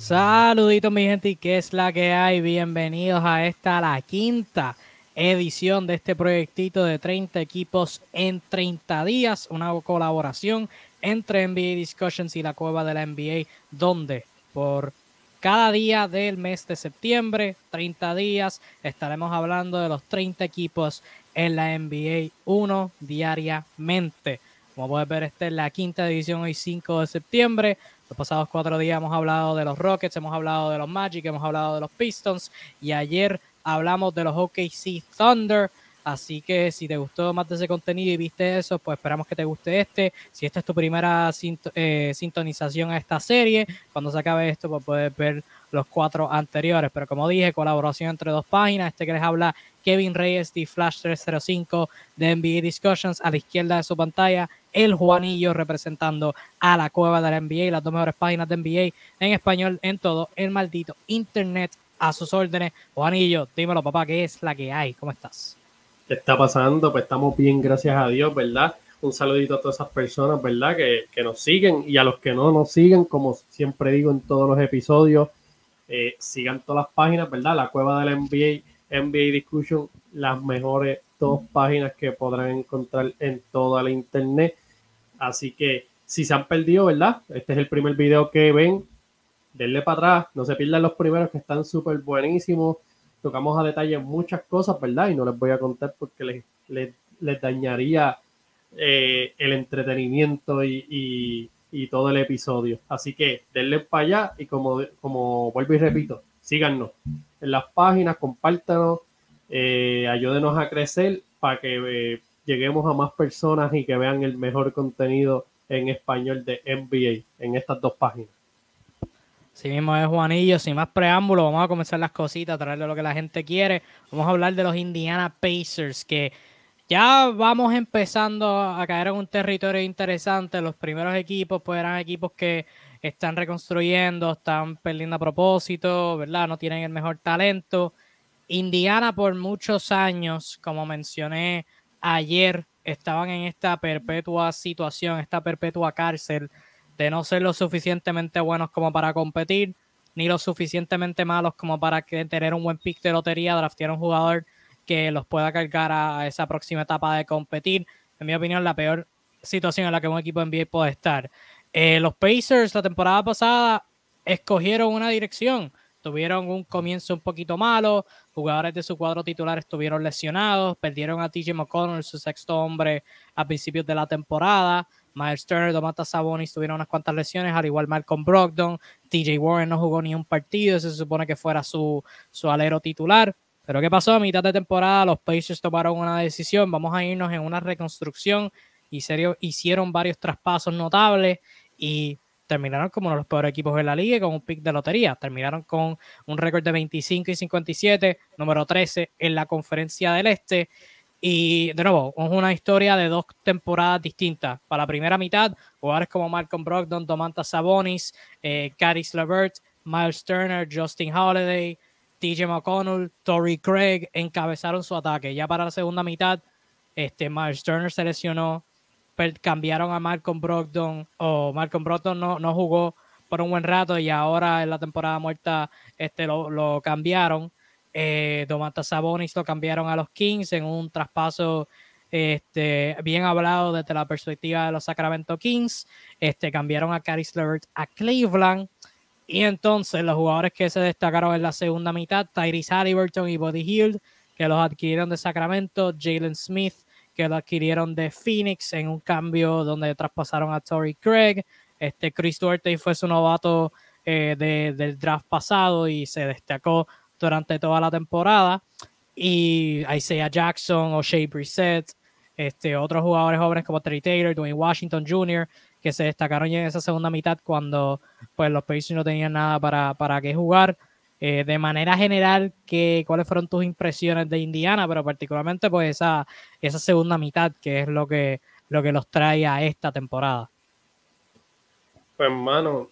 Saluditos mi gente y qué es la que hay. Bienvenidos a esta la quinta edición de este proyectito de 30 equipos en 30 días, una colaboración entre NBA Discussions y la cueva de la NBA, donde por cada día del mes de septiembre, 30 días, estaremos hablando de los 30 equipos en la NBA 1 diariamente. Como puedes ver, esta es la quinta edición hoy 5 de septiembre. Los pasados cuatro días hemos hablado de los Rockets, hemos hablado de los Magic, hemos hablado de los Pistons y ayer hablamos de los OKC Thunder. Así que si te gustó más de ese contenido y viste eso, pues esperamos que te guste este. Si esta es tu primera eh, sintonización a esta serie, cuando se acabe esto, pues puedes ver los cuatro anteriores. Pero como dije, colaboración entre dos páginas. Este que les habla Kevin Reyes de Flash 305 de NBA Discussions a la izquierda de su pantalla. El Juanillo representando a la cueva de la NBA, las dos mejores páginas de NBA en español en todo el maldito internet a sus órdenes. Juanillo, dímelo papá, ¿qué es la que hay? ¿Cómo estás? ¿Qué está pasando? Pues estamos bien, gracias a Dios, ¿verdad? Un saludito a todas esas personas, ¿verdad? Que, que nos siguen y a los que no nos siguen, como siempre digo en todos los episodios, eh, sigan todas las páginas, ¿verdad? La cueva de la NBA, NBA Discussion, las mejores dos páginas que podrán encontrar en toda la internet. Así que si se han perdido, ¿verdad? Este es el primer video que ven. Denle para atrás, no se pierdan los primeros que están súper buenísimos. Tocamos a detalle muchas cosas, ¿verdad? Y no les voy a contar porque les, les, dañaría eh, el entretenimiento y y todo el episodio. Así que denle para allá y como, como vuelvo y repito, síganos en las páginas, compártanos, eh, ayúdenos a crecer para que eh, lleguemos a más personas y que vean el mejor contenido en español de NBA en estas dos páginas. Sí mismo es Juanillo, sin más preámbulo, vamos a comenzar las cositas, a traerle lo que la gente quiere. Vamos a hablar de los Indiana Pacers que ya vamos empezando a caer en un territorio interesante. Los primeros equipos pues eran equipos que están reconstruyendo, están perdiendo a propósito, ¿verdad? No tienen el mejor talento. Indiana por muchos años, como mencioné ayer, estaban en esta perpetua situación, esta perpetua cárcel de no ser lo suficientemente buenos como para competir, ni lo suficientemente malos como para tener un buen pick de lotería, draftear un jugador que los pueda cargar a esa próxima etapa de competir. En mi opinión, la peor situación en la que un equipo NBA puede estar. Eh, los Pacers la temporada pasada escogieron una dirección. Tuvieron un comienzo un poquito malo, jugadores de su cuadro titular estuvieron lesionados, perdieron a TJ McConnell, su sexto hombre, a principios de la temporada. Miles Turner, Domantas Sabonis tuvieron unas cuantas lesiones, al igual Malcolm Brogdon. TJ Warren no jugó ni un partido, se supone que fuera su, su alero titular. Pero ¿qué pasó? A mitad de temporada los Pacers tomaron una decisión, vamos a irnos en una reconstrucción y serio, hicieron varios traspasos notables y terminaron como uno de los peores equipos de la liga con un pick de lotería. Terminaron con un récord de 25 y 57, número 13 en la conferencia del Este. Y de nuevo, es una historia de dos temporadas distintas. Para la primera mitad, jugadores como Malcolm Brogdon, Domantas Sabonis, eh, LeVert, Miles Turner, Justin Holiday, TJ McConnell, Tory Craig encabezaron su ataque. Ya para la segunda mitad, este, Miles Turner se lesionó, cambiaron a Malcolm Brogdon, o Malcolm Brogdon no, no jugó por un buen rato y ahora en la temporada muerta este, lo, cambiaron. Eh, Domantas Sabonis lo cambiaron a los Kings en un traspaso este, bien hablado desde la perspectiva de los Sacramento Kings. Este, cambiaron a Caris LeVert a Cleveland. Y entonces los jugadores que se destacaron en la segunda mitad, Tyrese Halliburton y Buddy Hield, que los adquirieron de Sacramento, Jalen Smith, que lo adquirieron de Phoenix en un cambio donde traspasaron a Tory Craig. Este Chris Duarte fue su novato eh, del draft pasado y se destacó durante toda la temporada. Y Isaiah Jackson, O'Shea Brissett, este, otros jugadores jóvenes como Terry Taylor, Dwayne Washington Jr., que se destacaron ya en esa segunda mitad cuando pues, los Pacers no tenían nada para, para qué jugar. Eh, de manera general, ¿qué, ¿cuáles fueron tus impresiones de Indiana? Pero particularmente pues esa, esa segunda mitad, que es lo que, lo que los trae a esta temporada. Pues hermano,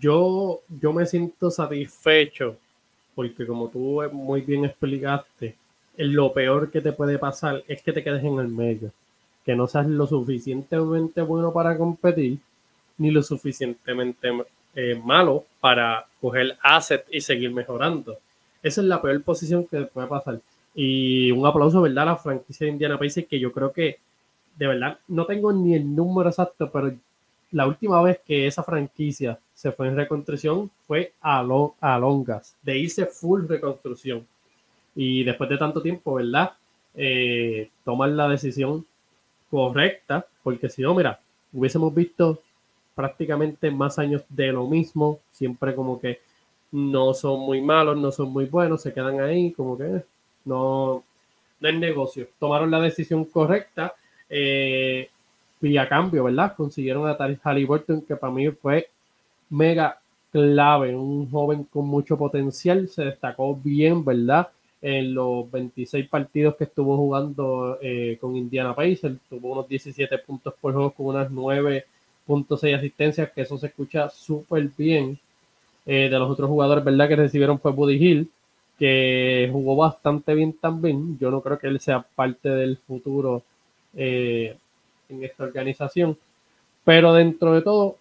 yo, yo me siento satisfecho porque como tú muy bien explicaste, lo peor que te puede pasar es que te quedes en el medio que no seas lo suficientemente bueno para competir, ni lo suficientemente eh, malo para coger asset y seguir mejorando. Esa es la peor posición que puede pasar. Y un aplauso, ¿verdad? A la franquicia de Indiana Pacers, que yo creo que, de verdad, no tengo ni el número exacto, pero la última vez que esa franquicia se fue en reconstrucción fue a, a Longas, de irse full reconstrucción. Y después de tanto tiempo, ¿verdad? Eh, tomar la decisión correcta, porque si no, mira, hubiésemos visto prácticamente más años de lo mismo, siempre como que no son muy malos, no son muy buenos, se quedan ahí, como que eh, no, no es negocio. Tomaron la decisión correcta eh, y a cambio, ¿verdad? Consiguieron a Taris Halliburton, que para mí fue mega clave, un joven con mucho potencial, se destacó bien, ¿verdad? En los 26 partidos que estuvo jugando eh, con Indiana Pacers, tuvo unos 17 puntos por juego con unas 9 puntos y asistencias, que eso se escucha súper bien. Eh, de los otros jugadores, ¿verdad? Que recibieron fue Buddy Hill, que jugó bastante bien también. Yo no creo que él sea parte del futuro eh, en esta organización. Pero dentro de todo,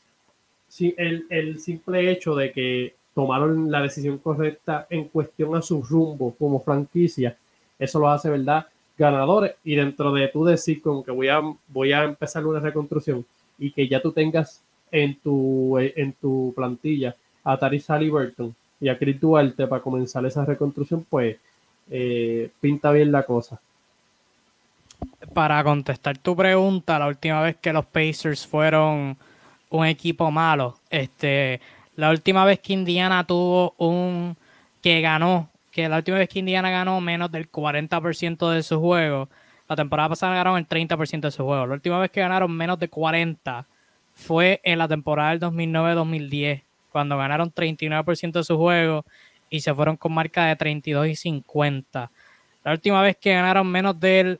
sí, el, simple hecho de que tomaron la decisión correcta en cuestión a su rumbo como franquicia, eso lo hace, ¿verdad? Ganadores. Y dentro de tú decir como que voy a, voy a empezar una reconstrucción, y que ya tú tengas en tu, en tu plantilla a Tari Halliburton y a Chris Duarte para comenzar esa reconstrucción, pues eh, pinta bien la cosa. Para contestar tu pregunta, la última vez que los Pacers fueron un equipo malo, este, la última vez que Indiana tuvo un que ganó, que la última vez que Indiana ganó menos del 40% de su juego, la temporada pasada ganaron el 30% de su juego. La última vez que ganaron menos de 40 fue en la temporada del 2009-2010, cuando ganaron 39% de su juego y se fueron con marca de 32 y 50. La última vez que ganaron menos del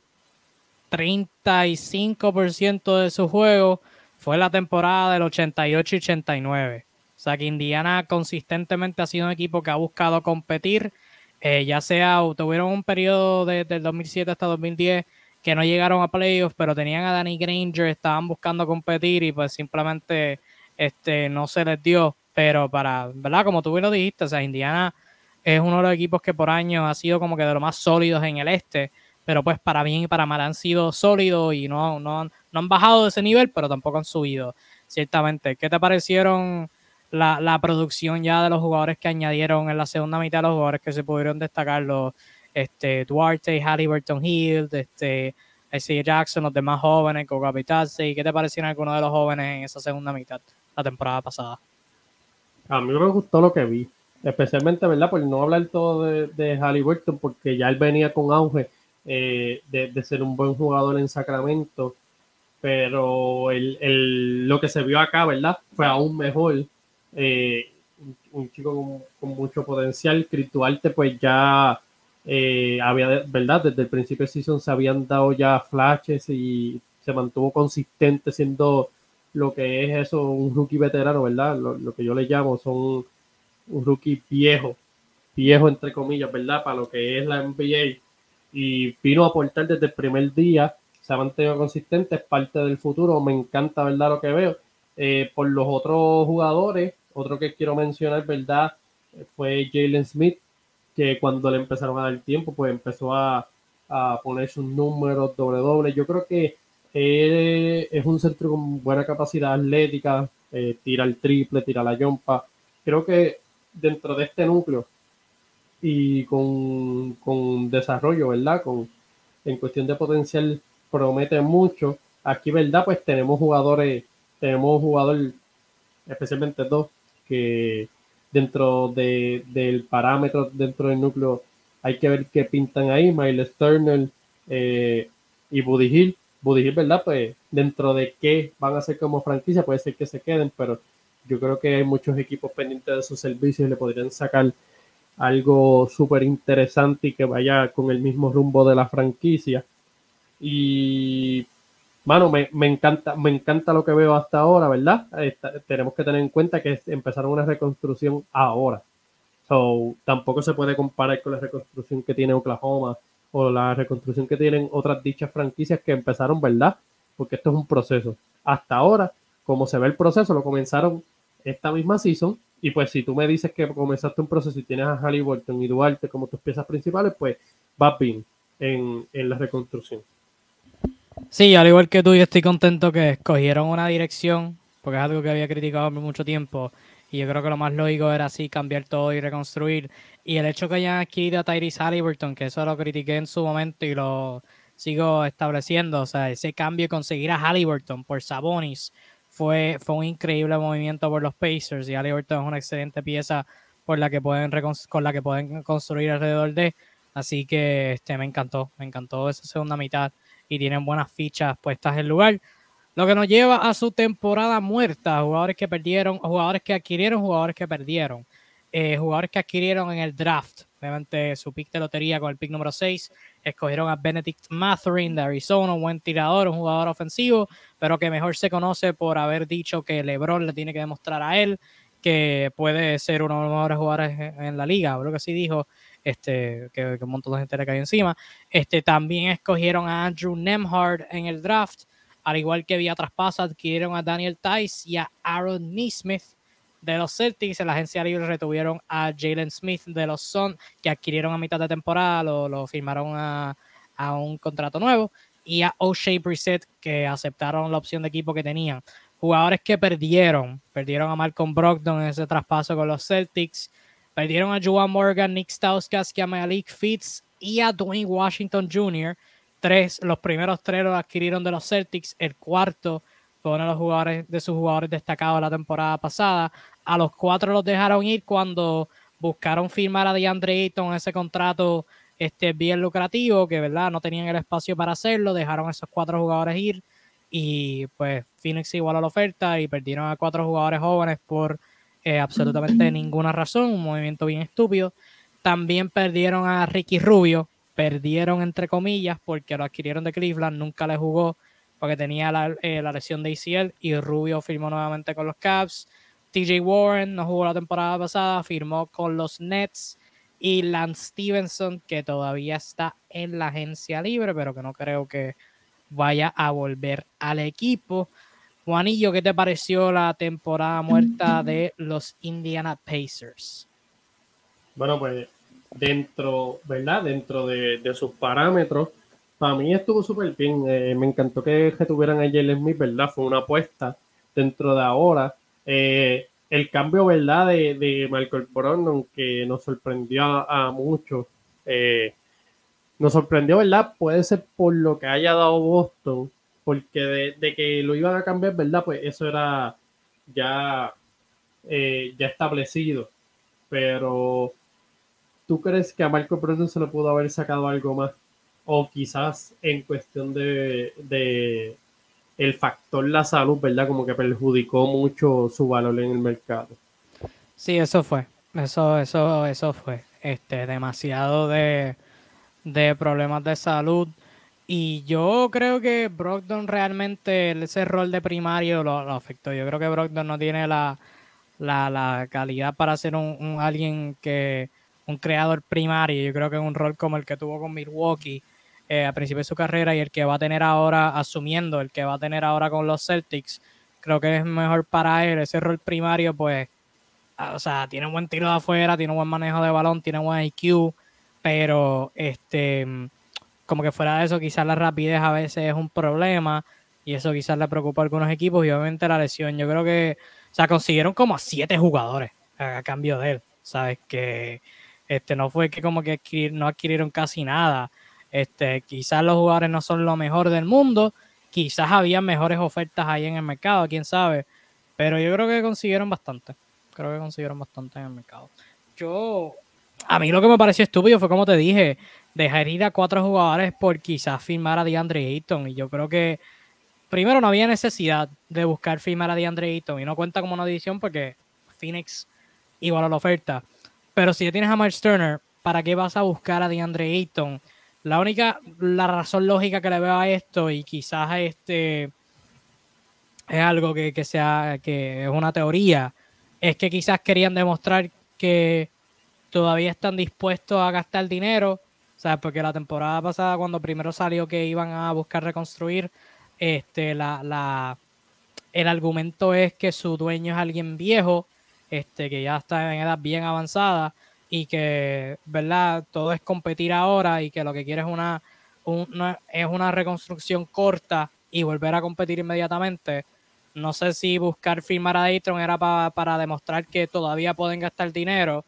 35% de su juego fue la temporada del 88 y 89. O sea que Indiana consistentemente ha sido un equipo que ha buscado competir, eh, ya sea tuvieron un periodo desde el 2007 hasta 2010 que no llegaron a playoffs, pero tenían a Danny Granger, estaban buscando competir y pues simplemente este, no se les dio. Pero para, ¿verdad? Como tú bien lo dijiste, o sea, Indiana es uno de los equipos que por años ha sido como que de los más sólidos en el este, pero pues para bien y para mal han sido sólidos y no, no, no han bajado de ese nivel, pero tampoco han subido, ciertamente. ¿Qué te parecieron la, la producción ya de los jugadores que añadieron en la segunda mitad, los jugadores que se pudieron destacar, los este, Duarte, Halliburton Hill, este, ese Jackson, los demás jóvenes, Goga y ¿qué te parecieron algunos de los jóvenes en esa segunda mitad, la temporada pasada? A mí me gustó lo que vi, especialmente, ¿verdad? Por no hablar todo de, de Halliburton, porque ya él venía con auge eh, de, ser un buen jugador en Sacramento, pero el, lo que se vio acá, ¿verdad? Fue aún mejor. Eh, un, chico con, mucho potencial. Chris pues ya eh, había, ¿verdad? Desde el principio de season se habían dado ya flashes y se mantuvo consistente siendo lo que es eso, un rookie veterano, ¿verdad? Lo, que yo le llamo son un rookie viejo, viejo entre comillas, ¿verdad? Para lo que es la NBA. Y vino a aportar desde el primer día, se ha mantenido consistente, es parte del futuro, me encanta, ¿verdad? Lo que veo. Eh, por los otros jugadores, otro que quiero mencionar, ¿verdad? Fue Jalen Smith, que cuando le empezaron a dar tiempo, pues empezó a, poner sus números doble doble. Yo creo que él es un centro con buena capacidad atlética, eh, tira el triple, tira la yompa. Creo que dentro de este núcleo y con, con desarrollo, ¿verdad? Con, en cuestión de potencial promete mucho. Aquí, ¿verdad? Pues tenemos jugadores, tenemos jugadores, especialmente dos, que dentro de, del parámetro, dentro del núcleo, hay que ver qué pintan ahí, Miles Turner eh, y Buddy Hill. Buddy Hill, ¿verdad? Pues dentro de qué van a ser como franquicia, puede ser que se queden, pero yo creo que hay muchos equipos pendientes de sus servicios y le podrían sacar algo súper interesante y que vaya con el mismo rumbo de la franquicia. Y mano, me, encanta, me encanta lo que veo hasta ahora, ¿verdad? tenemos que tener en cuenta que empezaron una reconstrucción ahora. So, tampoco se puede comparar con la reconstrucción que tiene Oklahoma o la reconstrucción que tienen otras dichas franquicias que empezaron, ¿verdad? Porque esto es un proceso. Hasta ahora, como se ve el proceso, lo comenzaron esta misma season. Y pues si tú me dices que comenzaste un proceso y tienes a Halliburton y Duarte como tus piezas principales, pues va bien en, en la reconstrucción. Sí, al igual que tú, yo estoy contento que escogieron una dirección, porque es algo que había criticado por mucho tiempo. Y yo creo que lo más lógico era así cambiar todo y reconstruir. Y el hecho que hayan adquirido a Tyrese Halliburton, que eso lo critiqué en su momento y lo sigo estableciendo, o sea, ese cambio de conseguir a Halliburton por Sabonis fue, fue un increíble movimiento por los Pacers y Halliburton es una excelente pieza por la que pueden con la que pueden construir alrededor de. Así que este, me encantó, me encantó esa segunda mitad y tienen buenas fichas puestas en lugar. Lo que nos lleva a su temporada muerta, jugadores que perdieron, jugadores que adquirieron, jugadores que perdieron. Eh, jugadores que adquirieron en el draft, obviamente su pick de lotería con el pick número 6, escogieron a Benedict Matherin de Arizona, un buen tirador, un jugador ofensivo, pero que mejor se conoce por haber dicho que LeBron le tiene que demostrar a él que puede ser uno de los mejores jugadores en la liga, lo que sí dijo, este, que, un montón de gente le cayó encima. Este, también escogieron a Andrew Nemhard en el draft, al igual que vía traspaso, adquirieron a Daniel Tice y a Aaron Neesmith de los Celtics. En la agencia libre retuvieron a Jalen Smith de los Suns, que adquirieron a mitad de temporada, lo, firmaron a, a, un contrato nuevo, y a O'Shea Brissett, que aceptaron la opción de equipo que tenían. Jugadores que perdieron, perdieron a Malcolm Brogdon en ese traspaso con los Celtics, Perdieron a Joan Morgan, Nick Stauskas, a Malik Fitz y a Dwayne Washington Jr. Tres, los primeros tres los adquirieron de los Celtics. El cuarto fue uno de los jugadores de sus jugadores destacados la temporada pasada. A los cuatro los dejaron ir cuando buscaron firmar a DeAndre Ayton ese contrato este, bien lucrativo, que verdad no tenían el espacio para hacerlo. Dejaron a esos cuatro jugadores ir y pues Phoenix igualó la oferta y perdieron a cuatro jugadores jóvenes por eh, absolutamente ninguna razón, un movimiento bien estúpido. También perdieron a Ricky Rubio, perdieron entre comillas porque lo adquirieron de Cleveland, nunca le jugó porque tenía la, eh, la lesión de ACL y Rubio firmó nuevamente con los Cavs. TJ Warren no jugó la temporada pasada, firmó con los Nets y Lance Stevenson, que todavía está en la agencia libre, pero que no creo que vaya a volver al equipo. Juanillo, ¿qué te pareció la temporada muerta de los Indiana Pacers? Bueno, pues dentro, ¿verdad? Dentro de, sus parámetros, para mí estuvo súper bien. Eh, me encantó que, tuvieran a Jalen Smith, ¿verdad? Fue una apuesta dentro de ahora. Eh, el cambio, ¿verdad? De, de Michael Brogdon, que nos sorprendió a, muchos. Eh, nos sorprendió, ¿verdad? Puede ser por lo que haya dado Boston, porque de, que lo iban a cambiar, ¿verdad? Pues eso era ya, eh, ya establecido. Pero, ¿tú crees que a Marco Brogdon se le pudo haber sacado algo más? O quizás en cuestión de, de el factor la salud, ¿verdad? Como que perjudicó mucho su valor en el mercado. Sí, eso fue. Eso, eso, eso fue. Este, demasiado de, de problemas de salud y yo creo que Brogdon realmente ese rol de primario lo, afectó. Yo creo que Brogdon no tiene la, calidad para ser un, alguien que un creador primario. Yo creo que un rol como el que tuvo con Milwaukee eh, a principio de su carrera y el que va a tener ahora, asumiendo el que va a tener ahora con los Celtics, creo que es mejor para él. Ese rol primario, pues, ah, o sea, tiene un buen tiro de afuera, tiene un buen manejo de balón, tiene buen IQ, pero este como que fuera de eso, quizás la rapidez a veces es un problema y eso quizás le preocupa a algunos equipos y obviamente la lesión. Yo creo que, o sea, consiguieron como a siete jugadores a, cambio de él, ¿sabes? Que este, no fue que como que no adquirieron casi nada. Este, quizás los jugadores no son lo mejor del mundo, quizás había mejores ofertas ahí en el mercado, quién sabe, pero yo creo que consiguieron bastante. Creo que consiguieron bastante en el mercado. Yo, a mí lo que me pareció estúpido fue como te dije, dejar ir a cuatro jugadores por quizás firmar a DeAndre Ayton. Y yo creo que primero no había necesidad de buscar firmar a DeAndre Ayton. Y no cuenta como una edición porque Phoenix igual la oferta. Pero si ya tienes a Miles Turner, ¿para qué vas a buscar a DeAndre Ayton? La única, la razón lógica que le veo a esto, y quizás este es algo que, que sea, que es una teoría, es que quizás querían demostrar que todavía están dispuestos a gastar dinero sea, porque la temporada pasada, cuando primero salió que iban a buscar reconstruir, este, la, la el argumento es que su dueño es alguien viejo, este, que ya está en edad bien avanzada y que, ¿verdad? Todo es competir ahora y que lo que quiere es una, es una reconstrucción corta y volver a competir inmediatamente. No sé si buscar firmar a Dayton era para demostrar que todavía pueden gastar dinero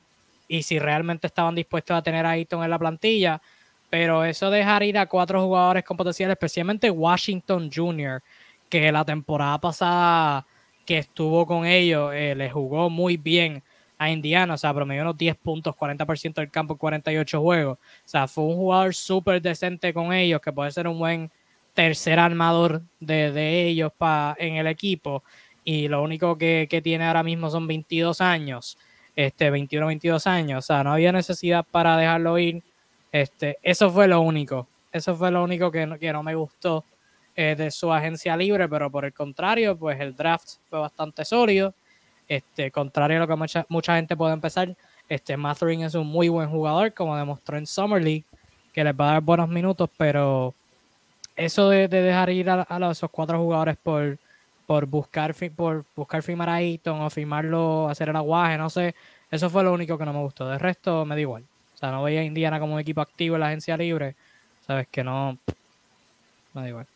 y si realmente estaban dispuestos a tener a Ayton en la plantilla. Pero eso dejar ir a cuatro jugadores con potencial, especialmente Washington Jr., que la temporada pasada que estuvo con ellos eh, le jugó muy bien a Indiana, o sea, promedió unos 10 puntos, 40% del campo, 48 juegos. O sea, fue un jugador súper decente con ellos, que puede ser un buen tercer armador de, ellos pa, en el equipo. Y lo único que, tiene ahora mismo son 22 años, este, 21, 22 años. O sea, no había necesidad para dejarlo ir. Este, eso fue lo único. Eso fue lo único que no, que no me gustó eh, de su agencia libre, pero por el contrario, pues el draft fue bastante sólido. Este, contrario a lo que mucha, mucha gente puede empezar, este Mathering es un muy buen jugador, como demostró en Summer League, que les va a dar buenos minutos, pero eso de, dejar ir a, esos cuatro jugadores por, por buscar por buscar firmar a Ayton o firmarlo, hacer el aguaje, no sé, eso fue lo único que no me gustó. De resto me da igual. O sea, no veía a Indiana como un equipo activo en la agencia libre. Sabes que no. Me da igual.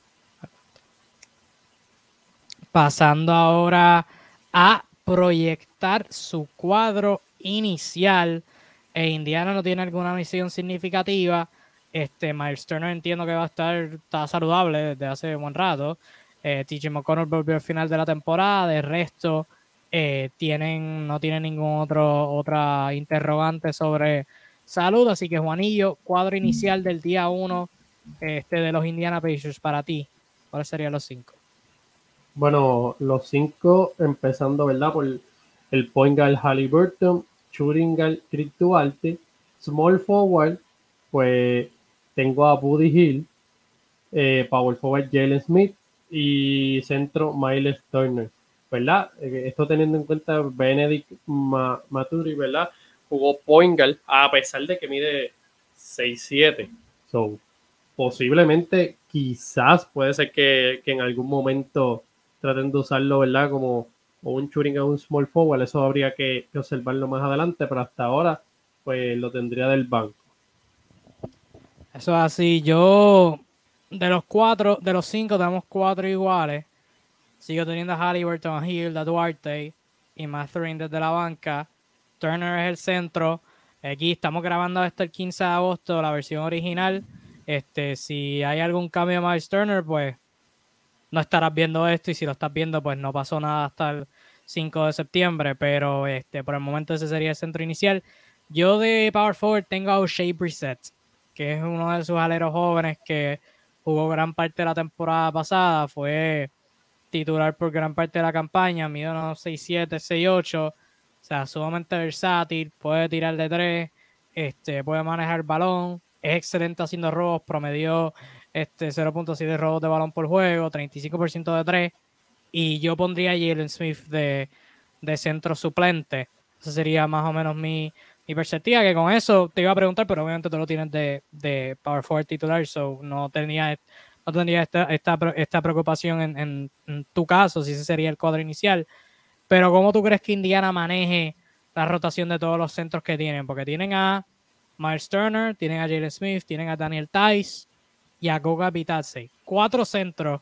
Pasando ahora a proyectar su cuadro inicial. E Indiana no tiene alguna misión significativa. Este, Miles Turner entiendo que va a estar está saludable desde hace buen rato. Eh, TJ McConnell volvió al final de la temporada. De resto, eh, tienen, no tienen ningún otro otra interrogante sobre salud. Así que Juanillo, cuadro inicial del día 1 este, de los Indiana Pacers para ti. ¿Cuáles serían los cinco? Bueno, los cinco, empezando, ¿verdad? Por el point guard Halliburton, shooting guard Chris Duarte, small forward, pues tengo a Buddy Hill, eh, power forward Jalen Smith y centro Miles Turner, ¿verdad? Eh, esto teniendo en cuenta Benedict Maturi, ¿verdad? Jugó point guard a pesar de que mide 6'7". So, posiblemente, quizás puede ser que, que en algún momento traten de usarlo, ¿verdad? Como un shooting o un small forward, eso habría que, observarlo más adelante, pero hasta ahora, pues lo tendría del banco. Eso es así. Yo, de los cuatro, de los cinco, tenemos cuatro iguales. Sigo teniendo a Halliburton, a Hill, a Duarte y Mathering desde la banca. Turner es el centro. Aquí estamos grabando esto el 15 de agosto, la versión original. Este, si hay algún cambio de Miles Turner, pues no estarás viendo esto y si lo estás viendo, pues no pasó nada hasta el 5 de septiembre, pero este, por el momento ese sería el centro inicial. Yo de Power Forward tengo a O'Shea Brissett, que es uno de sus aleros jóvenes que jugó gran parte de la temporada pasada, fue titular por gran parte de la campaña, mide unos 6'7, 6'8, o sea, sumamente versátil, puede tirar de tres, este, puede manejar el balón, es excelente haciendo robos, promedió este 0.7 robos de balón por juego, 35% de 3. Y yo pondría a Jalen Smith de, centro suplente. Esa sería más o menos mi, perspectiva. Que con eso te iba a preguntar, pero obviamente tú lo tienes de, Power Forward titular, so no tenía, no tendría esta, esta, preocupación en, tu caso, si ese sería el cuadro inicial. Pero ¿cómo tú crees que Indiana maneje la rotación de todos los centros que tienen? Porque tienen a Miles Turner, tienen a Jalen Smith, tienen a Daniel Tice, y a Goga Bitadze. Cuatro centros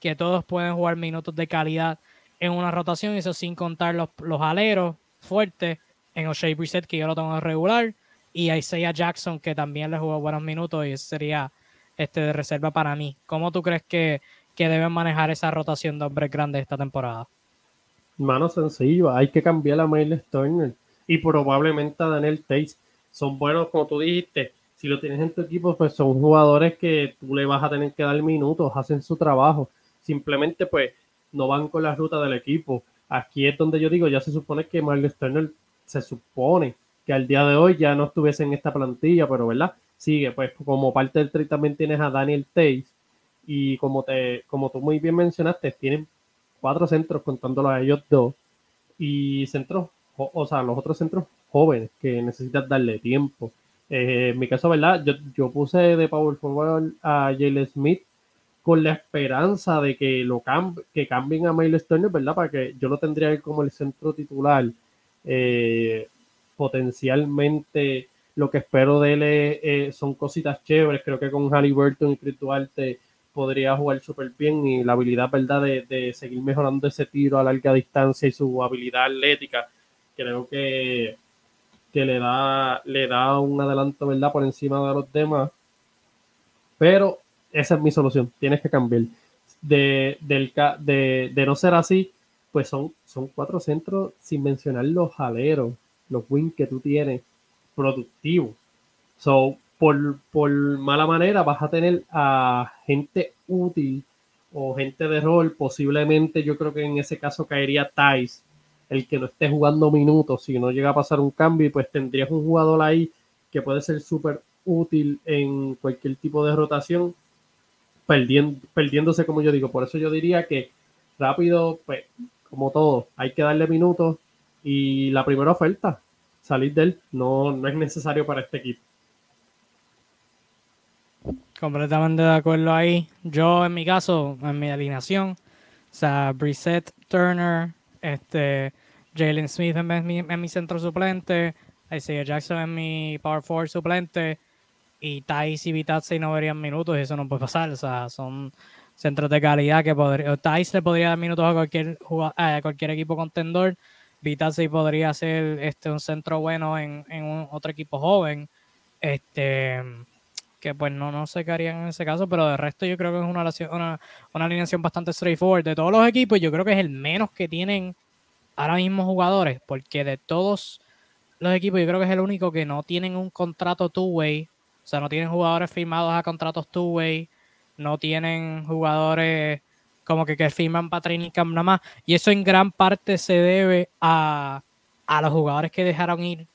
que todos pueden jugar minutos de calidad en una rotación, eso sin contar los, los aleros fuertes en O'Shea Brissett, que yo lo tengo regular, y Isaiah Jackson, que también le jugó buenos minutos, y ese sería este de reserva para mí. ¿Cómo tú crees que, que deben manejar esa rotación de hombres grandes esta temporada? Mano sencillo, hay que cambiar a Miles Turner y probablemente a Daniel Tate. Son buenos, como tú dijiste, si lo tienes en tu equipo, pues son jugadores que tú le vas a tener que dar minutos, hacen su trabajo. Simplemente, pues, no van con la ruta del equipo. Aquí es donde yo digo, ya se supone que Miles Turner se supone que al día de hoy ya no estuviese en esta plantilla, pero ¿verdad? Sigue, pues como parte del trade también tienes a Daniel Tays y como te, como tú muy bien mencionaste, tienen cuatro centros contándolos a ellos dos y centros, o sea, los otros centros jóvenes que necesitas darle tiempo. Eh, en mi caso, ¿verdad? Yo, puse de Power Forward a Jalen Smith con la esperanza de que lo que cambien a Miles Turner, ¿verdad? Para que yo lo tendría como el centro titular. Eh, potencialmente lo que espero de él eh, son cositas chéveres. Creo que con Burton y Chris Duarte podría jugar súper bien y la habilidad, ¿verdad?, de, seguir mejorando ese tiro a larga distancia y su habilidad atlética. Creo que, que le, da, le da un adelanto, ¿verdad?, por encima de los demás. Pero esa es mi solución. Tienes que cambiar. De, del, de, de no ser así, pues son, son cuatro centros sin mencionar los jaleros, los wins que tú tienes productivos. So, por, por mala manera vas a tener a gente útil o gente de rol. Posiblemente yo creo que en ese caso caería Thais, el que no esté jugando minutos. Si no llega a pasar un cambio, pues tendrías un jugador ahí que puede ser súper útil en cualquier tipo de rotación, perdiendo, perdiéndose como yo digo. Por eso yo diría que rápido, pues como todo, hay que darle minutos y la primera oferta, salir de él, no, no es necesario para este equipo. Completamente de acuerdo ahí. Yo, en mi caso, en mi alineación, o sea, Brissett, Turner, este, Jalen Smith en mi, en mi centro suplente, Isaiah Jackson en mi power forward suplente, y Thais y Vitazzi no verían minutos, y eso no puede pasar. O sea, son centros de calidad que podría. Thais le podría dar minutos a cualquier, a cualquier equipo contendor. Vitazzi podría ser este, un centro bueno en, en un, otro equipo joven. Este que pues no, no qué harían en ese caso, pero de resto yo creo que es una, una, una alineación bastante straightforward. De todos los equipos, yo creo que es el menos que tienen ahora mismo jugadores, porque de todos los equipos, yo creo que es el único que no tienen un contrato two-way, o sea, no tienen jugadores firmados a contratos two-way, no tienen jugadores como que, que firman para training camp nada más, y eso en gran parte se debe a, a los jugadores que dejaron ir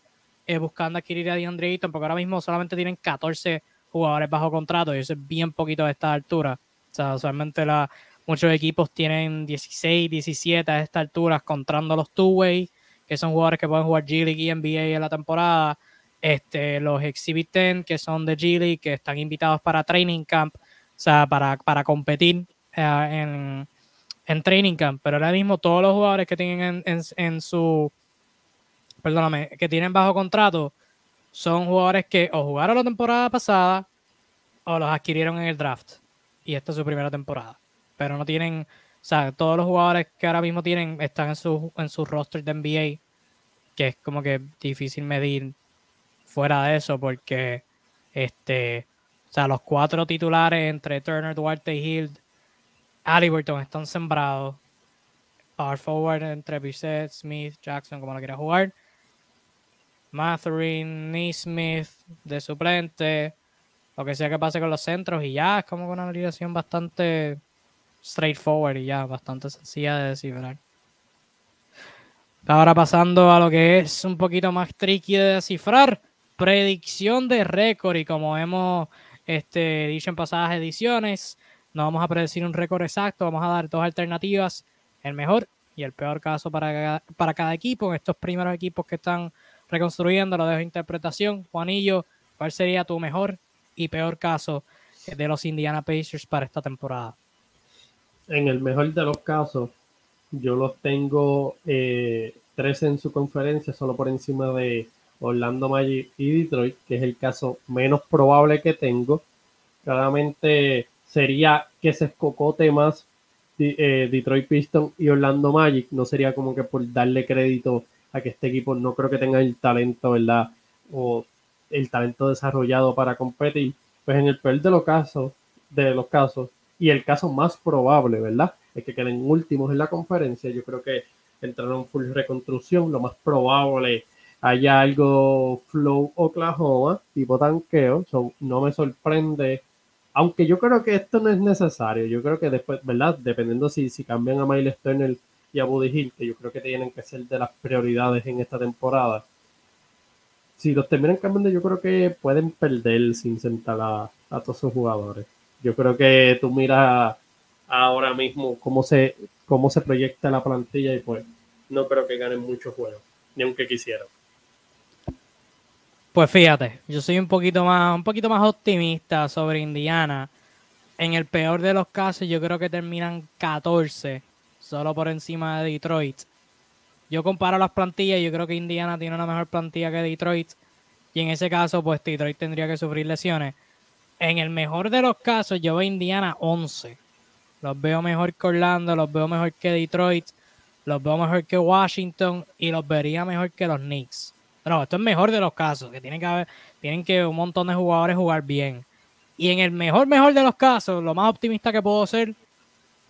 eh, buscando adquirir a DeAndre Ayton, porque ahora mismo solamente tienen 14 jugadores bajo contrato y eso es bien poquito a esta altura. O sea, usualmente la, muchos equipos tienen 16, 17 a esta altura, contando los two-way, que son jugadores que pueden jugar G-League y NBA en la temporada. Este, los Exhibit 10, que son de G-League, que están invitados para Training Camp, sea, para, para competir eh, en, Training Camp. Pero ahora mismo todos los jugadores que tienen en, en su, perdóname, que tienen bajo contrato, son jugadores que o jugaron la temporada pasada o los adquirieron en el draft. Y esta es su primera temporada. Pero no tienen, o sea, todos los jugadores que ahora mismo tienen están en su, en su roster de NBA, que es como que difícil medir fuera de eso, porque este, o sea, los cuatro titulares entre Turner, Duarte y Hill, Halliburton están sembrados. Power forward entre Bissett, Smith, Jackson, como lo quiera jugar. Matherin, Neesmith de suplente, lo que sea que pase con los centros y ya es como una alineación bastante straightforward y ya bastante sencilla de descifrar. Ahora pasando a lo que es un poquito más tricky de descifrar, predicción de récord y como hemos este, dicho pasadas ediciones, no vamos a predecir un récord exacto, vamos a dar dos alternativas, el mejor y el peor caso para, para cada equipo, en estos primeros equipos que están reconstruyendo, lo dejo interpretación. Juanillo, ¿cuál sería tu mejor y peor caso de los Indiana Pacers para esta temporada? En el mejor de los casos, yo los tengo eh, tres en su conferencia, solo por encima de Orlando Magic y Detroit, que es el caso menos probable que tengo. Claramente sería que se escocote más eh, Detroit Pistons y Orlando Magic, no sería como que por darle crédito a que este equipo no creo que tenga el talento, ¿verdad? O el talento desarrollado para competir. Pues en el peor de los casos, de los casos, y el caso más probable, ¿verdad? Es que queden últimos en la conferencia. Yo creo que entraron full reconstrucción. Lo más probable haya algo flow Oklahoma, tipo tanqueo. no me sorprende. Aunque yo creo que esto no es necesario. Yo creo que después, ¿verdad? Dependiendo si, si cambian a Miles Turner y a Buddy Hill, que yo creo que tienen que ser de las prioridades en esta temporada. Si los terminan cambiando, yo creo que pueden perder sin sentar a, todos sus jugadores. Yo creo que tú miras ahora mismo cómo se, cómo se proyecta la plantilla y pues no creo que ganen muchos juegos, ni aunque quisieran. Pues fíjate, yo soy un poquito más, un poquito más optimista sobre Indiana. En el peor de los casos, yo creo que terminan 14, solo por encima de Detroit. Yo comparo las plantillas, yo creo que Indiana tiene una mejor plantilla que Detroit. Y en ese caso, pues Detroit tendría que sufrir lesiones. En el mejor de los casos, yo veo Indiana 11. Los veo mejor que Orlando, los veo mejor que Detroit, los veo mejor que Washington y los vería mejor que los Knicks. Pero esto es mejor de los casos, que tienen que haber, tienen que un montón de jugadores jugar bien. Y en el mejor, mejor de los casos, lo más optimista que puedo ser,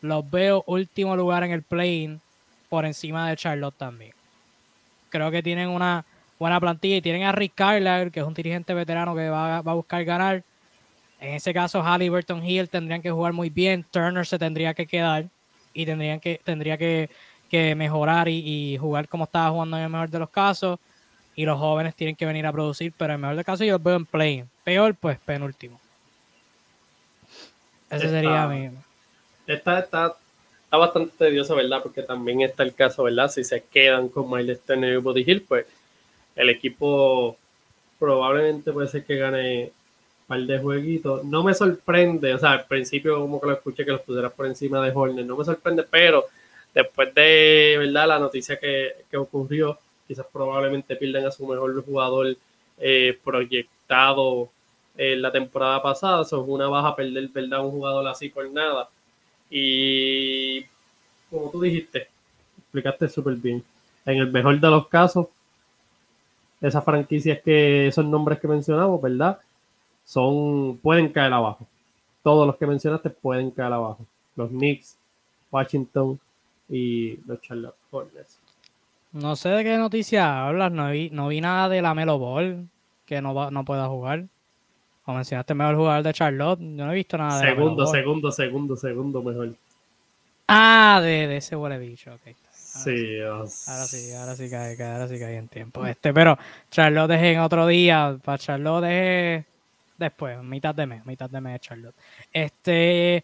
los veo último lugar en el play-in por encima de Charlotte también. Creo que tienen una buena plantilla y tienen a Rick Carlisle, que es un dirigente veterano que va, a buscar ganar. En ese caso, Halliburton Hill tendrían que jugar muy bien, Turner se tendría que quedar y tendrían que, tendría que, mejorar y, jugar como estaba jugando en el mejor de los casos. Y los jóvenes tienen que venir a producir, pero en el mejor de los casos yo los veo en play. Peor, pues penúltimo. Ese sería mi. Está, está, está bastante tedioso, ¿verdad? Porque también está el caso, ¿verdad? Si se quedan con Miles Turner y Body Hill, pues el equipo probablemente puede ser que gane par de jueguitos. No me sorprende, o sea, al principio como que lo escuché que los pusieras por encima de Horner, no me sorprende, pero después de, ¿verdad? La noticia que, ocurrió, quizás probablemente pierdan a su mejor jugador eh, proyectado en la temporada pasada, son una baja perder, ¿verdad? Un jugador así por nada. Y como tú dijiste, explicaste súper bien. En el mejor de los casos, esas franquicias que esos nombres que mencionamos, ¿verdad? son, pueden caer abajo. Todos los que mencionaste pueden caer abajo. Los Knicks, Washington y los Charlotte Hornets. No sé de qué noticia hablas, no vi, no vi nada de la Melo Ball que no, no pueda jugar. O mencionaste el mejor jugador de Charlotte, yo no he visto nada de Segundo, segundo, segundo, segundo mejor. Ah, de, ese huele bicho, ok. sí, ahora sí, ahora sí cae, ahora sí cae en tiempo. Este, pero Charlotte es en otro día, para Charlotte es después, mitad de mes, mitad de mes de Charlotte. Este,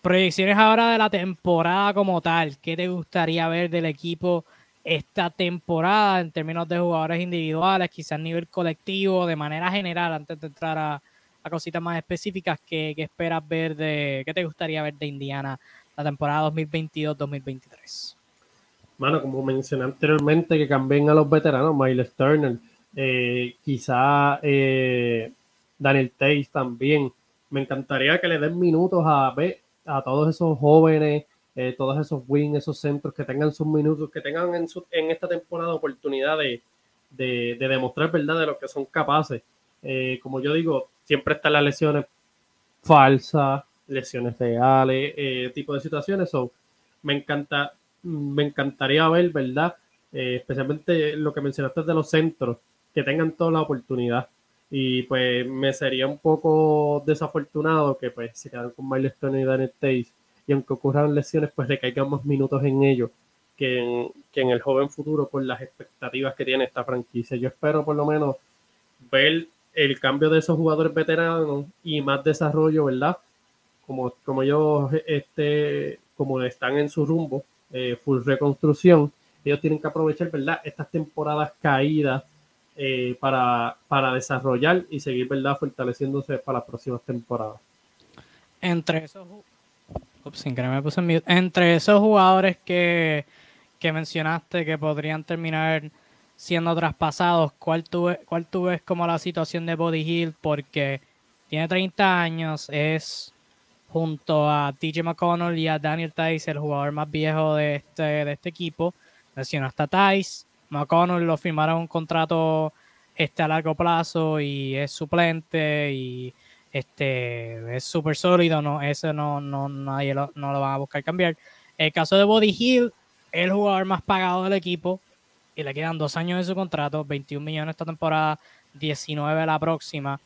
proyecciones ahora de la temporada como tal, ¿qué te gustaría ver del equipo esta temporada en términos de jugadores individuales, quizás a nivel colectivo, de manera general, antes de entrar a, cositas más específicas, ¿qué, esperas ver de, qué te gustaría ver de Indiana la temporada 2022-2023? Bueno, como mencioné anteriormente, que cambien a los veteranos, Miles Turner, eh, quizá eh, Daniel Tays también. Me encantaría que le den minutos a, a todos esos jóvenes, eh, todos esos wings, esos centros, que tengan sus minutos, que tengan en, su, en esta temporada oportunidad de, demostrar verdad de lo que son capaces. Eh, como yo digo, siempre están las lesiones falsas, lesiones reales, eh, tipo de situaciones. So, me encanta, me encantaría ver, ¿verdad? especialmente lo que mencionaste de los centros, que tengan toda la oportunidad. Y pues me sería un poco desafortunado que pues se quedan con Milestone y Daniel y aunque ocurran lesiones pues recaigan más minutos en ellos que en, que en el joven futuro por las expectativas que tiene esta franquicia. Yo espero por lo menos ver el cambio de esos jugadores veteranos y más desarrollo, ¿verdad? Como, como ellos este, como están en su rumbo, eh, full reconstrucción, ellos tienen que aprovechar, ¿verdad? Estas temporadas caídas eh, para, para desarrollar y seguir ¿verdad? fortaleciéndose para las próximas temporadas. Entre esos, Entre esos jugadores que, que mencionaste que podrían terminar siendo traspasados, ¿cuál tú, cuál tú ves como la situación de Body Hill? Porque tiene 30 años, es junto a TJ McConnell y a Daniel Tice el jugador más viejo de este, de este equipo. Mencionaste a Tice, McConnell lo firmaron un contrato este, a largo plazo y es suplente y este es súper sólido, no, ese no, no, nadie lo, no lo van a buscar cambiar. El caso de Body Hill, el jugador más pagado del equipo y le quedan dos años de su contrato, 21 millones esta temporada, 19 la próxima,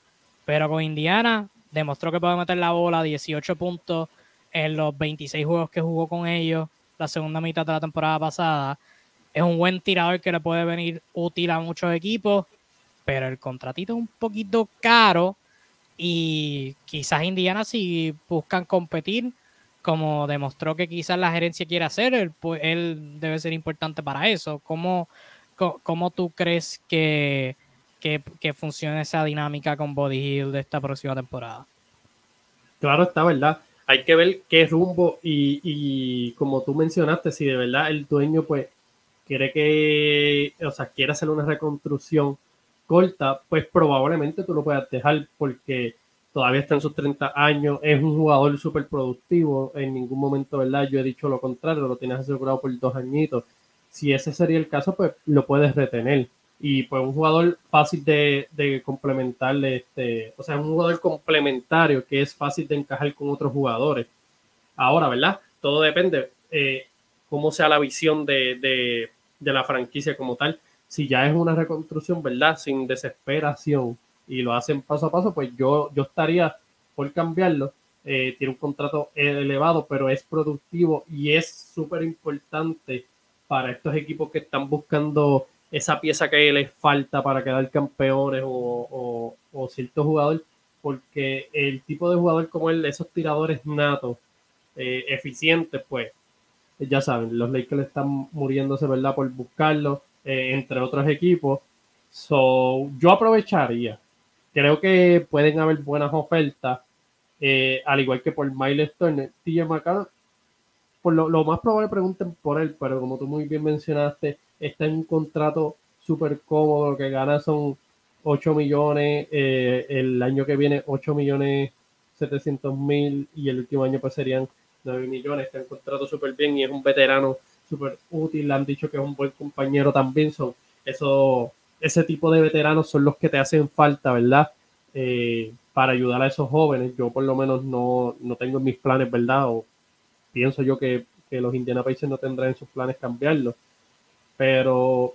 pero con Indiana demostró que puede meter la bola, 18 puntos en los 26 juegos que jugó con ellos la segunda mitad de la temporada pasada es un buen tirador que le puede venir útil a muchos equipos, pero el contratito es un poquito caro y quizás Indiana si buscan competir, como demostró que quizás la gerencia quiere hacer, él, pues, él debe ser importante para eso. ¿Cómo, cómo tú crees que, que, funciona esa dinámica con Body Hill de esta próxima temporada? Claro está, ¿verdad? Hay que ver qué rumbo y, y como tú mencionaste, si de verdad el dueño pues quiere que, o sea, quiere hacer una reconstrucción corta, pues probablemente tú lo puedas dejar porque todavía está en sus 30 años, es un jugador súper productivo, en ningún momento, ¿verdad? Yo he dicho lo contrario, lo tienes asegurado por dos añitos. Si ese sería el caso, pues lo puedes retener. Y pues un jugador fácil de, de complementarle, este, o sea, un jugador complementario que es fácil de encajar con otros jugadores. Ahora, ¿verdad? Todo depende eh, cómo sea la visión de, de, de la franquicia como tal. Si ya es una reconstrucción, ¿verdad? Sin desesperación y lo hacen paso a paso, pues yo, yo estaría por cambiarlo. Eh, tiene un contrato elevado, pero es productivo y es súper importante para estos equipos que están buscando esa pieza que les falta para quedar campeones o, o, cierto jugador, porque el tipo de jugador como él, esos tiradores natos, eh, eficientes, pues ya saben, los Lakers están muriéndose, ¿verdad? Por buscarlo, eh, entre otros equipos. Yo aprovecharía. Creo que pueden haber buenas ofertas, eh, al igual que por Miles Turner. TJ McConnell, por lo, lo, más probable pregunten por él, pero como tú muy bien mencionaste, está en un contrato súper cómodo, que gana son 8 millones, eh, el año que viene 8 millones 700 mil y el último año pues serían 9 millones, está en contrato súper bien y es un veterano súper útil, le han dicho que es un buen compañero también, son eso, ese tipo de veteranos son los que te hacen falta, ¿verdad? Eh, para ayudar a esos jóvenes, yo por lo menos no, no tengo en mis planes, ¿verdad? O pienso yo que, que los Indiana Pacers no tendrán en sus planes cambiarlo, pero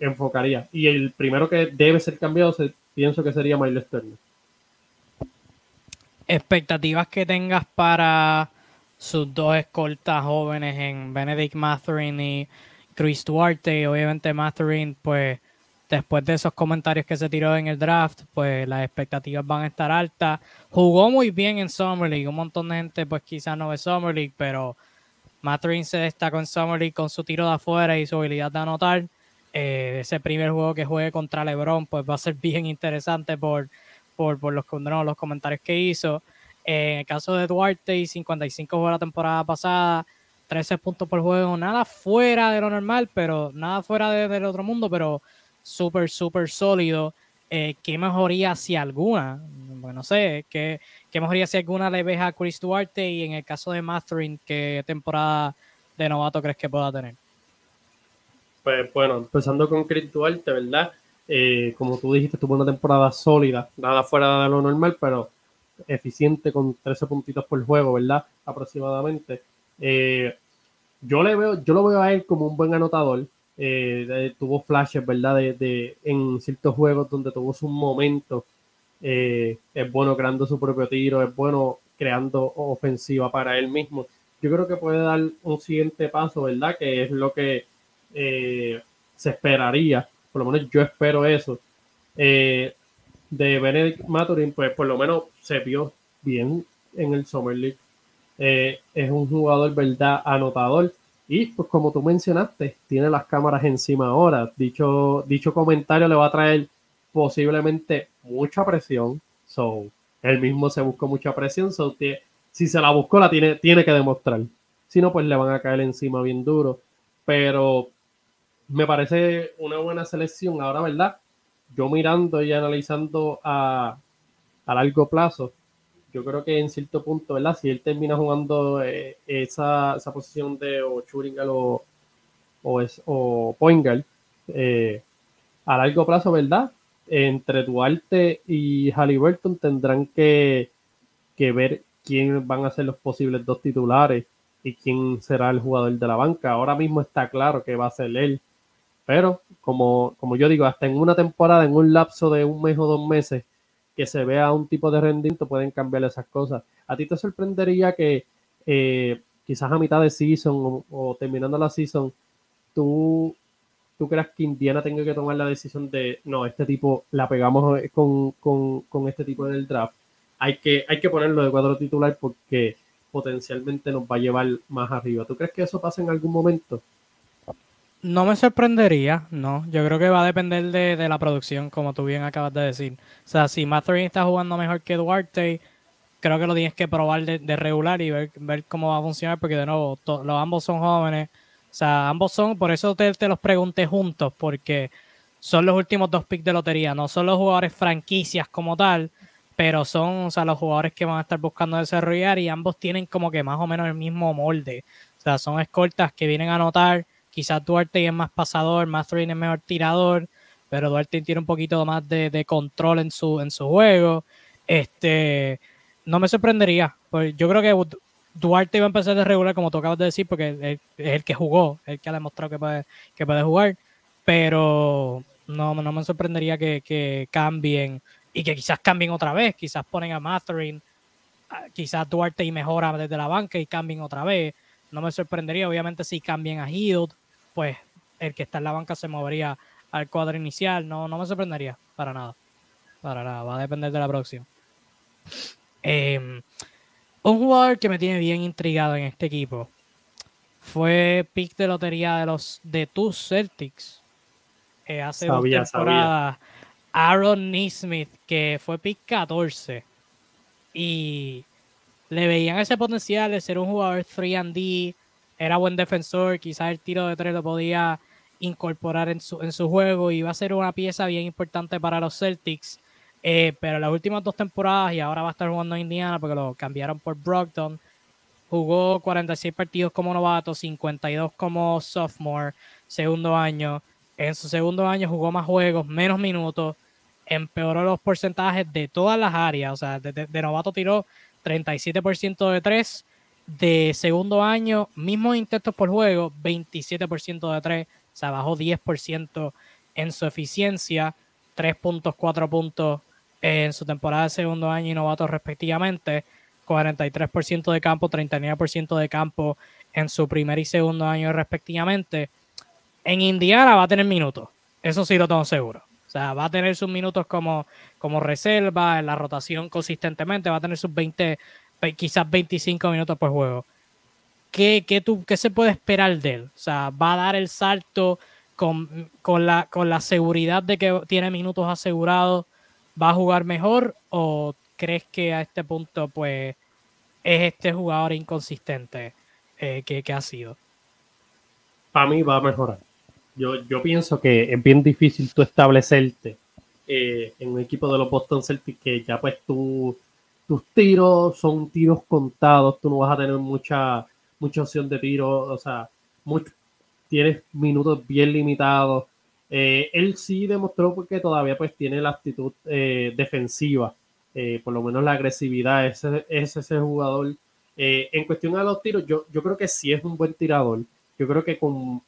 enfocaría. Y el primero que debe ser cambiado, pienso que sería Miles Turner. Expectativas que tengas para sus dos escoltas jóvenes en Benedict Matherin y Chris Duarte. Obviamente Matherin, pues después de esos comentarios que se tiró en el draft, pues las expectativas van a estar altas. Jugó muy bien en Summer League. Un montón de gente, pues quizás no ve Summer League, pero Matherin se destacó en Summer League con su tiro de afuera y su habilidad de anotar. Eh, ese primer juego que juegue contra LeBron, pues va a ser bien interesante por, por, por los, los comentarios que hizo. En el caso de Duarte, 55 juegos la temporada pasada, 13 puntos por juego, nada fuera de lo normal, pero nada fuera del otro mundo, pero súper, súper sólido. Eh, ¿Qué mejoría, si alguna? Bueno, no sé, ¿qué, ¿qué mejoría, si alguna le ves a Chris Duarte? Y en el caso de Matherin, ¿qué temporada de novato crees que pueda tener? Pues bueno, empezando con Chris Duarte, ¿verdad? Eh, como tú dijiste, tuvo una temporada sólida, nada fuera de lo normal, pero eficiente con 13 puntitos por juego, ¿verdad? Aproximadamente. Eh, yo le veo, yo lo veo a él como un buen anotador. Eh, tuvo flashes, ¿verdad? De, en ciertos juegos donde tuvo su momento. es bueno creando su propio tiro, es bueno creando ofensiva para él mismo. Yo creo que puede dar un siguiente paso, ¿verdad? Que es lo que eh, se esperaría, por lo menos yo espero eso, eh, de Benedict Maturin, pues por lo menos se vio bien en el Summer League. Eh, es un jugador, ¿verdad? Anotador. Y pues como tú mencionaste, tiene las cámaras encima ahora. Dicho, dicho comentario le va a traer posiblemente mucha presión. So, él mismo se buscó mucha presión. So, si se la buscó, la tiene, tiene que demostrar. Si no, pues le van a caer encima bien duro. Pero me parece una buena selección. Ahora, ¿verdad? Yo mirando y analizando a, a largo plazo, yo creo que en cierto punto, ¿verdad? Si él termina jugando eh, esa, esa, posición de o Churingal o, o, o eh, a largo plazo, ¿verdad? Entre Duarte y Halliburton tendrán que, que ver quién van a ser los posibles dos titulares y quién será el jugador de la banca. Ahora mismo está claro que va a ser él pero, como, como yo digo, hasta en una temporada, en un lapso de un mes o dos meses, que se vea un tipo de rendimiento, pueden cambiar esas cosas. ¿A ti te sorprendería que eh, quizás a mitad de season o, terminando la season, tú, tú creas que Indiana tenga que tomar la decisión de, no, este tipo la pegamos con, con, con este tipo del draft? Hay que, hay que ponerlo de cuadro titular porque potencialmente nos va a llevar más arriba. ¿Tú crees que eso pasa en algún momento? No me sorprendería, no. Yo creo que va a depender de, de, la producción, como tú bien acabas de decir. O sea, si Matherin está jugando mejor que Duarte, creo que lo tienes que probar de, regular y ver, ver, cómo va a funcionar, porque de nuevo, los ambos son jóvenes. O sea, ambos son, por eso te, te, los pregunté juntos, porque son los últimos dos picks de lotería. No son los jugadores franquicias como tal, pero son o sea, los jugadores que van a estar buscando desarrollar y ambos tienen como que más o menos el mismo molde. O sea, son escoltas que vienen a anotar. Quizás Duarte es más pasador, Matherin es mejor tirador, pero Duarte tiene un poquito más de, control en su, juego. Este, no me sorprendería. Pues yo creo que Duarte va a empezar de regular, como tú acabas de decir, porque es el que jugó, el que ha demostrado que puede, jugar. Pero no, no me sorprendería que, cambien y que quizás cambien otra vez. Quizás ponen a Matherin, quizás Duarte y mejora desde la banca y cambien otra vez. No me sorprendería, obviamente, si cambien a Hill, pues el que está en la banca se movería al cuadro inicial. No, no me sorprendería para nada. Para nada, va a depender de la próxima. Em, un jugador que me tiene bien intrigado en este equipo fue pick de lotería de los de tus Celtics eh, hace dos temporadas. Aaron Neesmith, que fue pick 14 y le veían ese potencial de ser un jugador 3D, era buen defensor, quizás el tiro de tres lo podía incorporar en su, en su juego y iba a ser una pieza bien importante para los Celtics. Eh, pero las últimas dos temporadas y ahora va a estar jugando en Indiana porque lo cambiaron por Brockton. Jugó 46 partidos como novato, 52 como sophomore, segundo año. En su segundo año jugó más juegos, menos minutos, empeoró los porcentajes de todas las áreas. O sea, de, novato tiró 37% de 3, de segundo año, mismos intentos por juego, 27% de 3, o sea, bajó 10% en su eficiencia, 3 puntos, 4 puntos en su temporada de segundo año y novato respectivamente, 43% de campo, 39% de campo en su primer y segundo año respectivamente. En Indiana va a tener minutos, eso sí lo tengo seguro. O sea, va a tener sus minutos como, como reserva, en la rotación consistentemente, va a tener sus 20, quizás 25 minutos por juego. ¿Qué, qué, tú, ¿Qué se puede esperar de él? O sea, va a dar el salto con, con, la, con la seguridad de que tiene minutos asegurados va a jugar mejor o crees que a este punto pues es este jugador inconsistente eh, que, ha sido? Para mí va a mejorar. Yo, yo pienso que es bien difícil tú establecerte eh, en un equipo de los Boston Celtics que ya pues tú, tus tiros son tiros contados, tú no vas a tener mucha, mucha opción de tiro, o sea, tienes minutos bien limitados eh, él sí demostró porque todavía pues tiene la actitud eh, defensiva, eh, por lo menos la agresividad, ese es ese jugador. en cuestión de los tiros, yo, yo creo que sí es un buen tirador. Yo creo que con,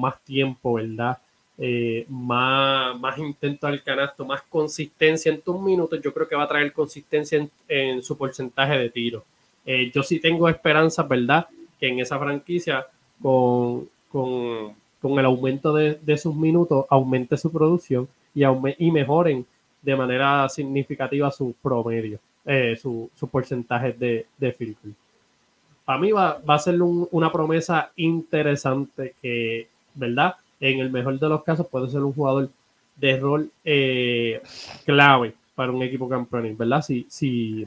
más tiempo, ¿verdad? Más, más intento al canasto, más consistencia en tus minutos, yo creo que va a traer consistencia en, su porcentaje de tiro. yo sí tengo esperanza, ¿verdad? Que en esa franquicia con, con con el aumento de, sus minutos aumente su producción y, y mejoren de manera significativa su promedio, eh, su, su, porcentaje de, de field Para mí va, a ser una promesa interesante que, ¿verdad? En el mejor de los casos puede ser un jugador de rol eh, clave para un equipo campeón, ¿verdad? Si, si,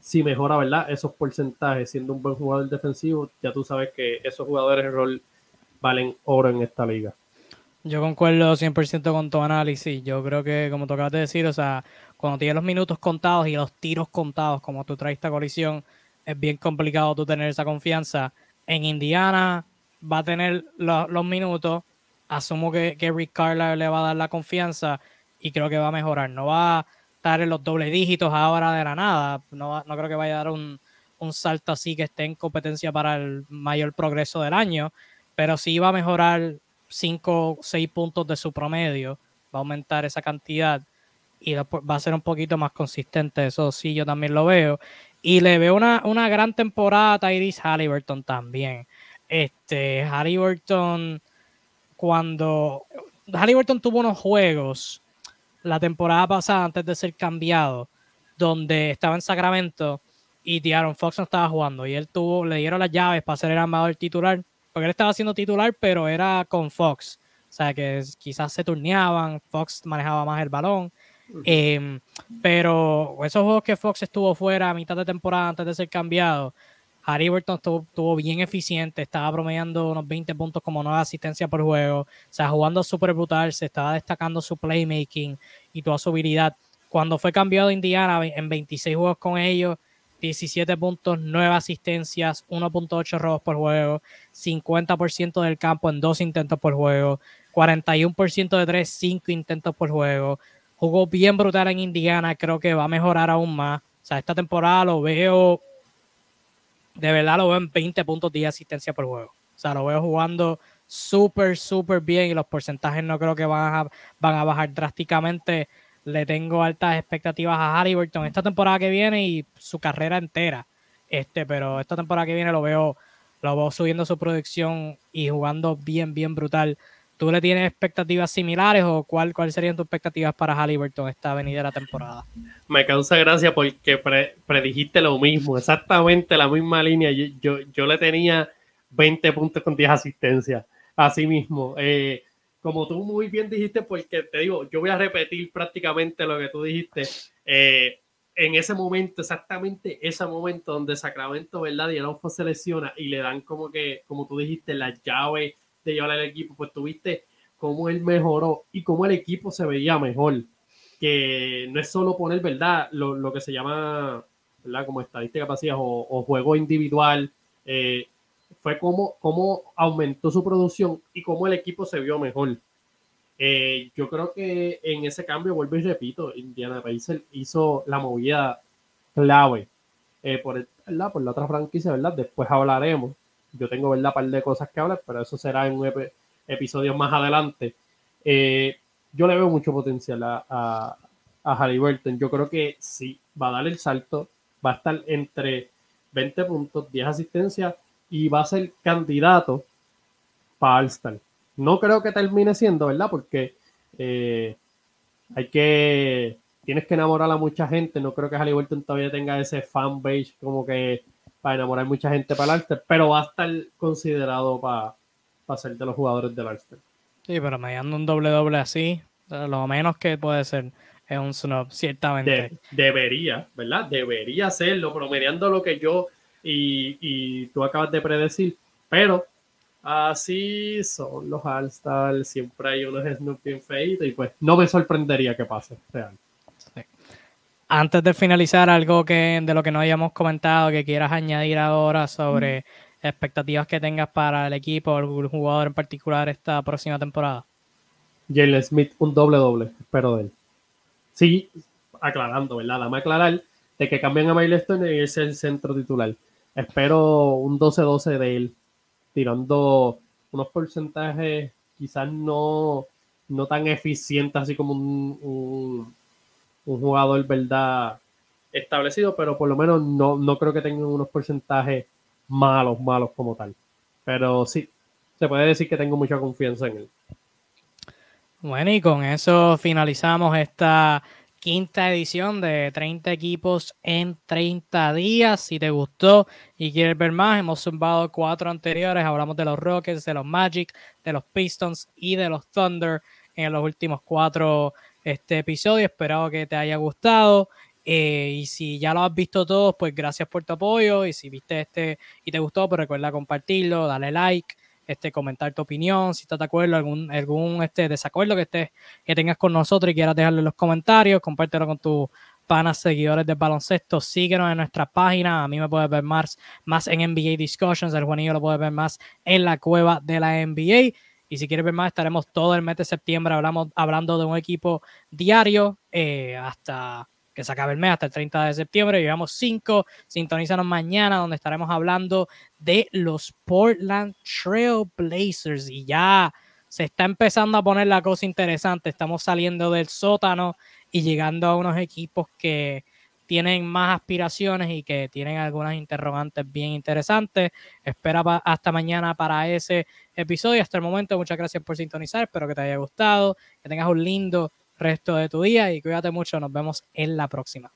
si mejora, ¿verdad? Esos porcentajes siendo un buen jugador defensivo, ya tú sabes que esos jugadores de rol valen oro en esta liga. Yo concuerdo 100% con tu análisis. Yo creo que, como tocabas de decir, o sea, cuando tienes los minutos contados y los tiros contados, como tú traes esta colisión, es bien complicado tú tener esa confianza. En Indiana va a tener los minutos. Asumo que, que Rick Carlisle le va a dar la confianza y creo que va a mejorar. No va a estar en los doble dígitos ahora de la nada. No, no creo que vaya a dar un, un salto así que esté en competencia para el mayor progreso del año pero sí va a mejorar 5 o 6 puntos de su promedio, va a aumentar esa cantidad y va a ser un poquito más consistente, eso sí, yo también lo veo. Y le veo una, una gran temporada a Tyrese Halliburton también. Este, Halliburton, cuando Halliburton tuvo unos juegos la temporada pasada antes de ser cambiado, donde estaba en Sacramento y Diaron Fox no estaba jugando y él tuvo, le dieron las llaves para ser el armador titular porque él estaba siendo titular, pero era con Fox. O sea, que quizás se turneaban, Fox manejaba más el balón. Em, pero esos juegos que Fox estuvo fuera a mitad de temporada antes de ser cambiado, Burton estuvo, bien eficiente, estaba promediando unos 20 puntos como nueva asistencia por juego, o sea, jugando súper brutal, se estaba destacando su playmaking y toda su habilidad. Cuando fue cambiado a Indiana en 26 juegos con ellos, 17 puntos, 9 asistencias, 1.8 robos por juego, 50% del campo en 2 intentos por juego, 41% de 3, 5 intentos por juego. Jugó bien brutal en Indiana, creo que va a mejorar aún más. O sea, esta temporada lo veo, de verdad lo veo en 20 puntos de asistencia por juego. O sea, lo veo jugando súper, súper bien y los porcentajes no creo que van a, van a bajar drásticamente le tengo altas expectativas a Halliburton esta temporada que viene y su carrera entera. Este, pero esta temporada que viene lo veo, lo veo subiendo su producción y jugando bien, bien brutal. ¿Tú le tienes expectativas similares o cuál, cuáles serían tus expectativas para Halliburton esta venidera temporada? Me causa gracia porque predijiste lo mismo, exactamente la misma línea. Yo, yo, le tenía 20 puntos con 10 asistencias. Así mismo. Eh, como tú muy bien dijiste, porque te digo, yo voy a repetir prácticamente lo que tú dijiste. Eh, en ese momento, exactamente ese momento donde Sacramento, ¿verdad? Y Alonso se lesiona y le dan como que, como tú dijiste, la llave de llevar al equipo, pues tuviste cómo él mejoró y cómo el equipo se veía mejor. Que no es solo poner, ¿verdad? Lo, lo que se llama, ¿verdad? Como estadística o, o, juego individual. Eh, fue cómo, cómo aumentó su producción y cómo el equipo se vio mejor. Eh, yo creo que en ese cambio, vuelvo y repito, Indiana Pacers hizo la movida clave eh, por, el, por la otra franquicia, ¿verdad? Después hablaremos. Yo tengo, ¿verdad? Un par de cosas que hablar, pero eso será en un episodio más adelante. Eh, yo le veo mucho potencial a, a, a Yo creo que sí, va a dar el salto, va a estar entre 20 puntos, 10 asistencias y va a ser candidato para All-Star. No creo que termine siendo, ¿verdad? Porque eh, hay que. Tienes que enamorar a mucha gente. No creo que Halliburton todavía tenga ese fan base como que para enamorar mucha gente para el All-Star, pero va a estar considerado para, para ser de los jugadores del All-Star. Sí, pero mediando un doble doble así, lo menos que puede ser es un snob, ciertamente. debería, ¿verdad? Debería serlo, promediando lo que yo y, tú acabas de predecir, pero así son los all siempre hay unos Snoop bien feitos y pues no me sorprendería que pase, Antes de finalizar, algo que de lo que no hayamos comentado, que quieras añadir ahora sobre expectativas que tengas para el equipo o algún jugador en particular esta próxima temporada. Jalen Smith, un doble doble, espero de él. Sí, aclarando, ¿verdad? Dame aclarar de que cambien a Milestone y es el centro titular espero un 12-12 de él, tirando unos porcentajes quizás no, no tan eficientes así como un, un, jugador, ¿verdad? Establecido, pero por lo menos no, no creo que tenga unos porcentajes malos, malos como tal. Pero sí, se puede decir que tengo mucha confianza en él. Bueno, y con eso finalizamos esta quinta edición de 30 equipos en 30 días. Si te gustó y quieres ver más, hemos zumbado cuatro anteriores. Hablamos de los Rockets, de los Magic, de los Pistons y de los Thunder en los últimos cuatro este episodio. Espero que te haya gustado. Eh, y si ya lo has visto todos, pues gracias por tu apoyo. Y si viste este y te gustó, pues recuerda compartirlo, dale like este, comentar tu opinión, si estás de acuerdo, algún, algún este, desacuerdo que, estés, que tengas con nosotros y quieras dejarlo en los comentarios, compártelo con tus panas seguidores del baloncesto, síguenos en nuestra página, a mí me puedes ver más, más en NBA Discussions, el Juanillo lo puedes ver más en la cueva de la NBA. Y si quieres ver más, estaremos todo el mes de septiembre hablamos, hablando de un equipo diario eh, hasta que se acabe el mes hasta el 30 de septiembre. Llevamos cinco. Sintonízanos mañana, donde estaremos hablando de los Portland Trail Blazers. Y ya se está empezando a poner la cosa interesante. Estamos saliendo del sótano y llegando a unos equipos que tienen más aspiraciones y que tienen algunas interrogantes bien interesantes. Espera hasta mañana para ese episodio. Hasta el momento, muchas gracias por sintonizar. Espero que te haya gustado, que tengas un lindo resto de tu día y cuídate mucho. Nos vemos en la próxima.